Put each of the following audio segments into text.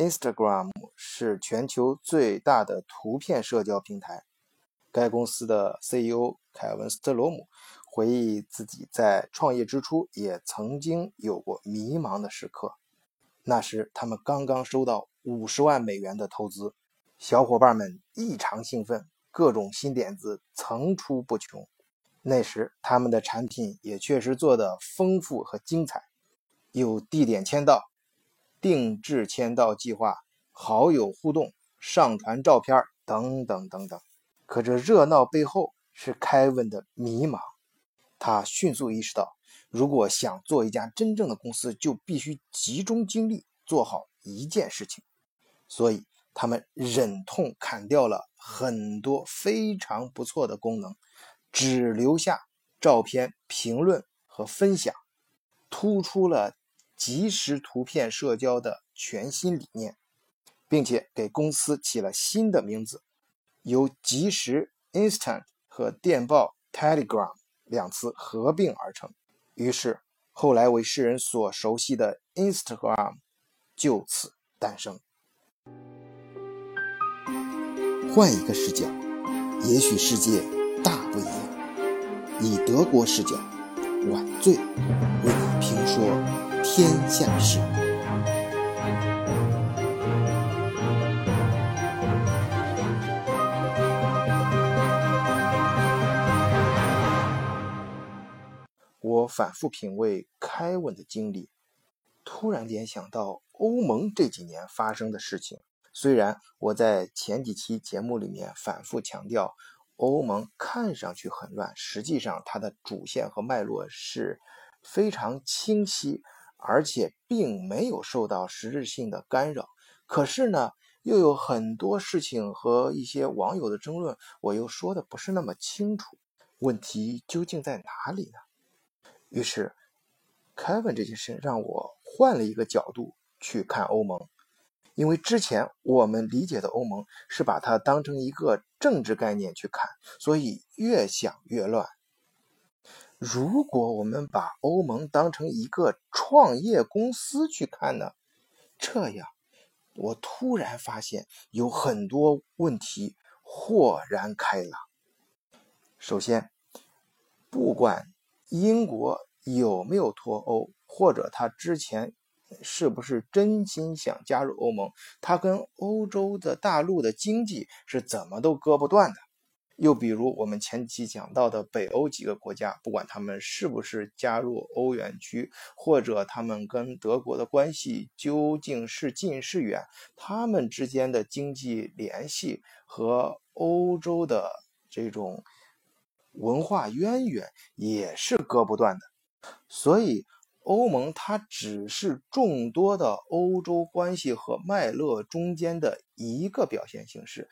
Instagram 是全球最大的图片社交平台。该公司的 CEO 凯文·斯特罗姆回忆自己在创业之初也曾经有过迷茫的时刻。那时，他们刚刚收到五十万美元的投资，小伙伴们异常兴奋，各种新点子层出不穷。那时，他们的产品也确实做得丰富和精彩，有地点签到、定制签到计划、好友互动、上传照片等等等等。可这热闹背后是凯文的迷茫。他迅速意识到，如果想做一家真正的公司，就必须集中精力做好一件事情。所以，他们忍痛砍掉了很多非常不错的功能，只留下照片评论和分享，突出了即时图片社交的全新理念，并且给公司起了新的名字。由即时 （instant） 和电报 （telegram） 两词合并而成，于是后来为世人所熟悉的 Instagram 就此诞生。换一个视角，也许世界大不一样。以德国视角，晚醉为你评说天下事。我反复品味凯文的经历，突然联想到欧盟这几年发生的事情。虽然我在前几期节目里面反复强调，欧盟看上去很乱，实际上它的主线和脉络是非常清晰，而且并没有受到实质性的干扰。可是呢，又有很多事情和一些网友的争论，我又说的不是那么清楚。问题究竟在哪里呢？于是，Kevin 这件事让我换了一个角度去看欧盟，因为之前我们理解的欧盟是把它当成一个政治概念去看，所以越想越乱。如果我们把欧盟当成一个创业公司去看呢？这样，我突然发现有很多问题豁然开朗。首先，不管。英国有没有脱欧，或者他之前是不是真心想加入欧盟？他跟欧洲的大陆的经济是怎么都割不断的？又比如我们前期讲到的北欧几个国家，不管他们是不是加入欧元区，或者他们跟德国的关系究竟是近是远，他们之间的经济联系和欧洲的这种。文化渊源也是割不断的，所以欧盟它只是众多的欧洲关系和脉络中间的一个表现形式。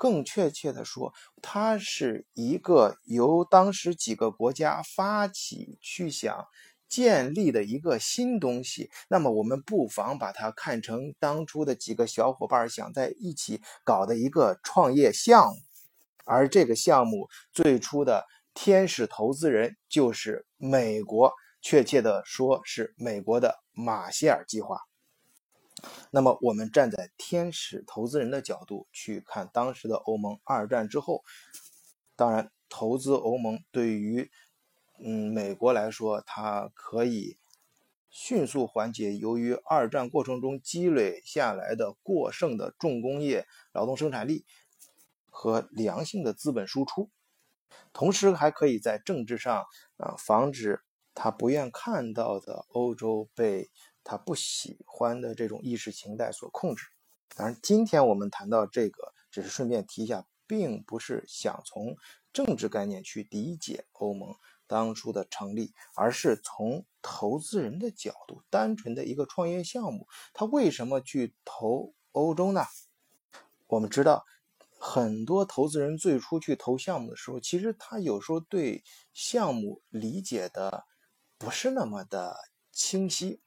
更确切的说，它是一个由当时几个国家发起去想建立的一个新东西。那么，我们不妨把它看成当初的几个小伙伴想在一起搞的一个创业项目。而这个项目最初的天使投资人就是美国，确切的说是美国的马歇尔计划。那么，我们站在天使投资人的角度去看当时的欧盟，二战之后，当然投资欧盟对于嗯美国来说，它可以迅速缓解由于二战过程中积累下来的过剩的重工业劳动生产力。和良性的资本输出，同时还可以在政治上啊防止他不愿看到的欧洲被他不喜欢的这种意识形态所控制。当然，今天我们谈到这个，只是顺便提一下，并不是想从政治概念去理解欧盟当初的成立，而是从投资人的角度，单纯的一个创业项目，他为什么去投欧洲呢？我们知道。很多投资人最初去投项目的时候，其实他有时候对项目理解的不是那么的清晰，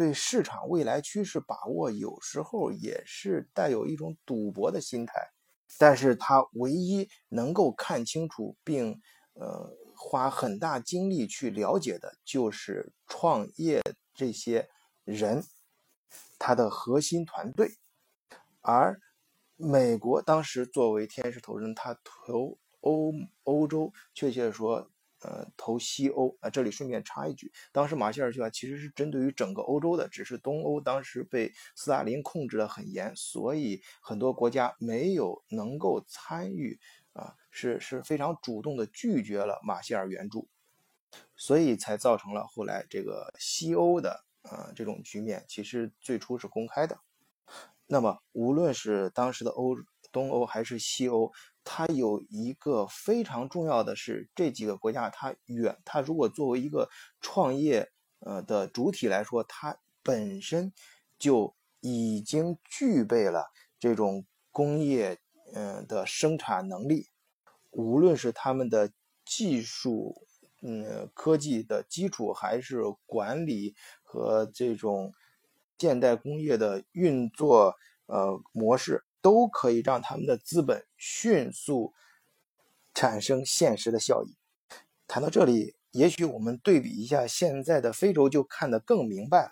对市场未来趋势把握有时候也是带有一种赌博的心态。但是他唯一能够看清楚并呃花很大精力去了解的，就是创业这些人他的核心团队而美国当时作为天使投资人，他投欧欧洲，确切的说。呃，投西欧啊，这里顺便插一句，当时马歇尔计划其实是针对于整个欧洲的，只是东欧当时被斯大林控制的很严，所以很多国家没有能够参与啊，是是非常主动的拒绝了马歇尔援助，所以才造成了后来这个西欧的啊这种局面，其实最初是公开的。那么无论是当时的欧东欧还是西欧。它有一个非常重要的是，这几个国家它远，它如果作为一个创业呃的主体来说，它本身就已经具备了这种工业嗯的生产能力，无论是他们的技术嗯科技的基础，还是管理和这种现代工业的运作呃模式。都可以让他们的资本迅速产生现实的效益。谈到这里，也许我们对比一下现在的非洲，就看得更明白了。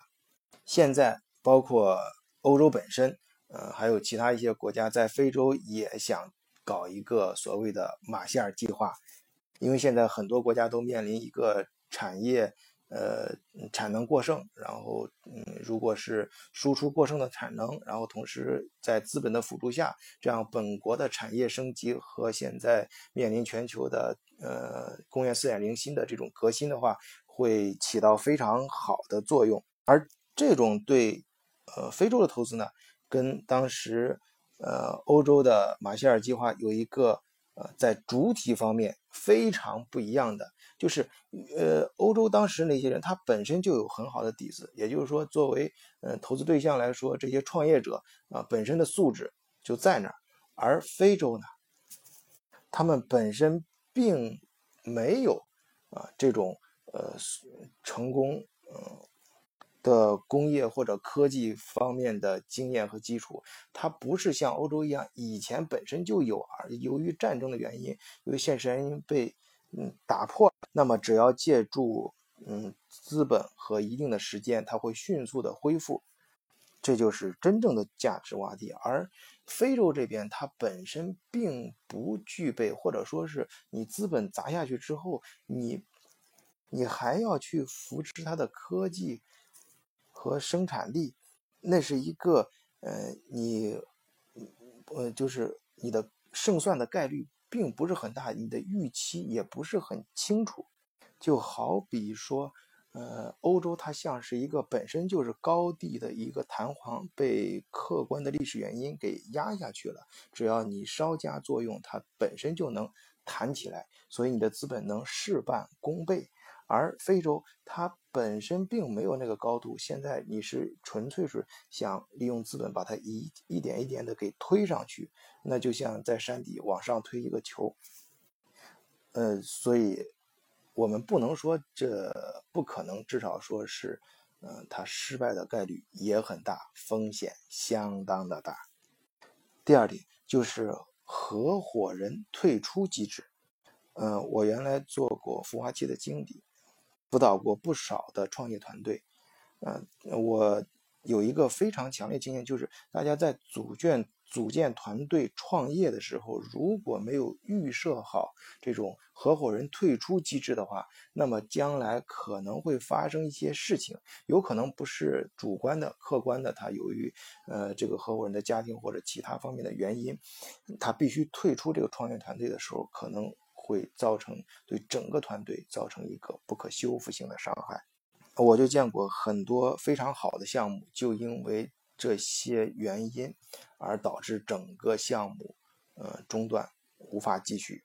现在包括欧洲本身，呃，还有其他一些国家在非洲也想搞一个所谓的马歇尔计划，因为现在很多国家都面临一个产业。呃，产能过剩，然后，嗯，如果是输出过剩的产能，然后同时在资本的辅助下，这样本国的产业升级和现在面临全球的呃工业四点零新的这种革新的话，会起到非常好的作用。而这种对呃非洲的投资呢，跟当时呃欧洲的马歇尔计划有一个呃在主体方面非常不一样的。就是，呃，欧洲当时那些人，他本身就有很好的底子，也就是说，作为呃投资对象来说，这些创业者啊本身的素质就在那儿，而非洲呢，他们本身并没有啊这种呃成功嗯的工业或者科技方面的经验和基础，它不是像欧洲一样以前本身就有，而由于战争的原因，由于现实原因被。嗯，打破，那么只要借助嗯资本和一定的时间，它会迅速的恢复，这就是真正的价值洼地。而非洲这边，它本身并不具备，或者说是你资本砸下去之后，你你还要去扶持它的科技和生产力，那是一个呃你呃就是你的胜算的概率。并不是很大，你的预期也不是很清楚。就好比说，呃，欧洲它像是一个本身就是高地的一个弹簧，被客观的历史原因给压下去了。只要你稍加作用，它本身就能弹起来，所以你的资本能事半功倍。而非洲它本身并没有那个高度，现在你是纯粹是想利用资本把它一一点一点的给推上去，那就像在山底往上推一个球，呃，所以我们不能说这不可能，至少说是，嗯，它失败的概率也很大，风险相当的大。第二点就是合伙人退出机制，嗯，我原来做过孵化器的经理。辅导过不少的创业团队，嗯，我有一个非常强烈经验，就是大家在组建组建团队创业的时候，如果没有预设好这种合伙人退出机制的话，那么将来可能会发生一些事情，有可能不是主观的、客观的，他由于呃这个合伙人的家庭或者其他方面的原因，他必须退出这个创业团队的时候，可能。会造成对整个团队造成一个不可修复性的伤害。我就见过很多非常好的项目，就因为这些原因而导致整个项目呃中断，无法继续。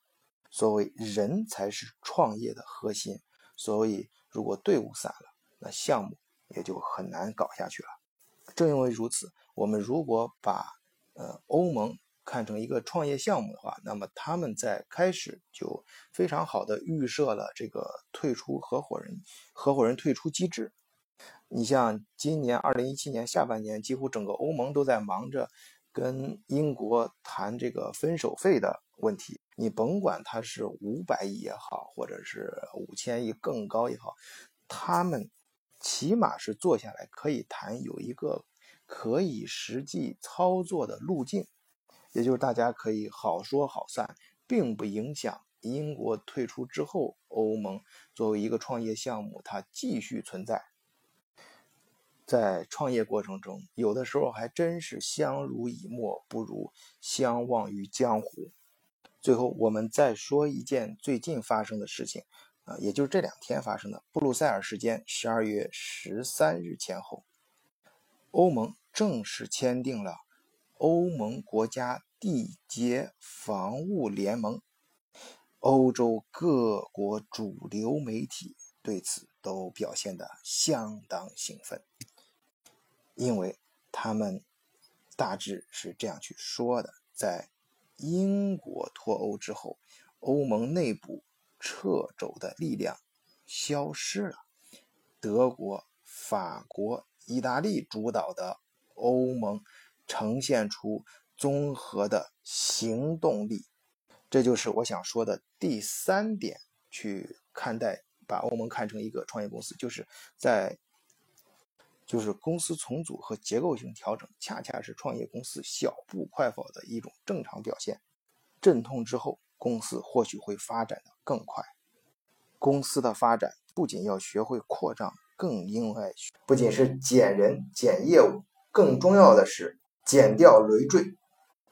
所谓人才是创业的核心，所以如果队伍散了，那项目也就很难搞下去了。正因为如此，我们如果把呃欧盟。看成一个创业项目的话，那么他们在开始就非常好的预设了这个退出合伙人、合伙人退出机制。你像今年二零一七年下半年，几乎整个欧盟都在忙着跟英国谈这个分手费的问题。你甭管它是五百亿也好，或者是五千亿更高也好，他们起码是坐下来可以谈有一个。可以实际操作的路径，也就是大家可以好说好散，并不影响英国退出之后，欧盟作为一个创业项目，它继续存在。在创业过程中，有的时候还真是相濡以沫不如相忘于江湖。最后，我们再说一件最近发生的事情，啊，也就是这两天发生的布鲁塞尔时间十二月十三日前后，欧盟正式签订了欧盟国家缔结防务联盟。欧洲各国主流媒体对此都表现得相当兴奋。因为他们大致是这样去说的：在英国脱欧之后，欧盟内部掣肘的力量消失了。德国、法国、意大利主导的欧盟呈现出综合的行动力。这就是我想说的第三点：去看待，把欧盟看成一个创业公司，就是在。就是公司重组和结构性调整，恰恰是创业公司小步快跑的一种正常表现。阵痛之后，公司或许会发展的更快。公司的发展不仅要学会扩张，更应该不仅是减人、减业务，更重要的是减掉累赘，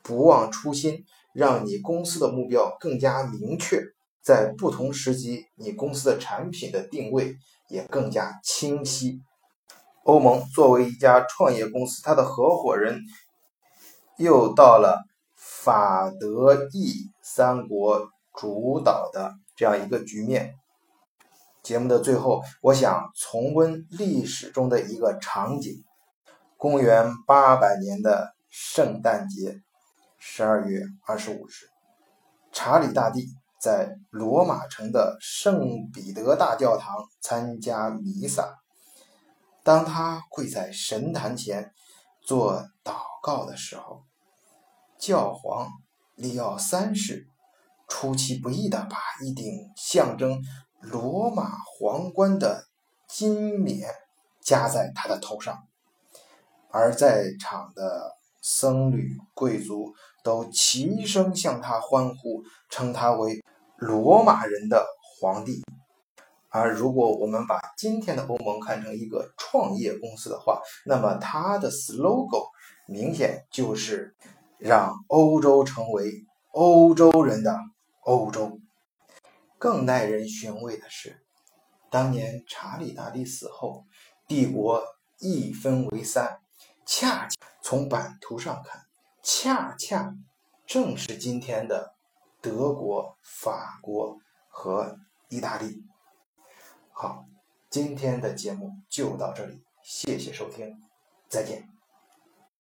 不忘初心，让你公司的目标更加明确。在不同时期，你公司的产品的定位也更加清晰。欧盟作为一家创业公司，它的合伙人又到了法德意三国主导的这样一个局面。节目的最后，我想重温历史中的一个场景：公元八百年的圣诞节，十二月二十五日，查理大帝在罗马城的圣彼得大教堂参加弥撒。当他跪在神坛前做祷告的时候，教皇利奥三世出其不意地把一顶象征罗马皇冠的金冕加在他的头上，而在场的僧侣贵族都齐声向他欢呼，称他为罗马人的皇帝。而如果我们把今天的欧盟看成一个创业公司的话，那么它的 slogan 明显就是让欧洲成为欧洲人的欧洲。更耐人寻味的是，当年查理大帝死后，帝国一分为三，恰恰从版图上看，恰恰正是今天的德国、法国和意大利。好，今天的节目就到这里，谢谢收听，再见。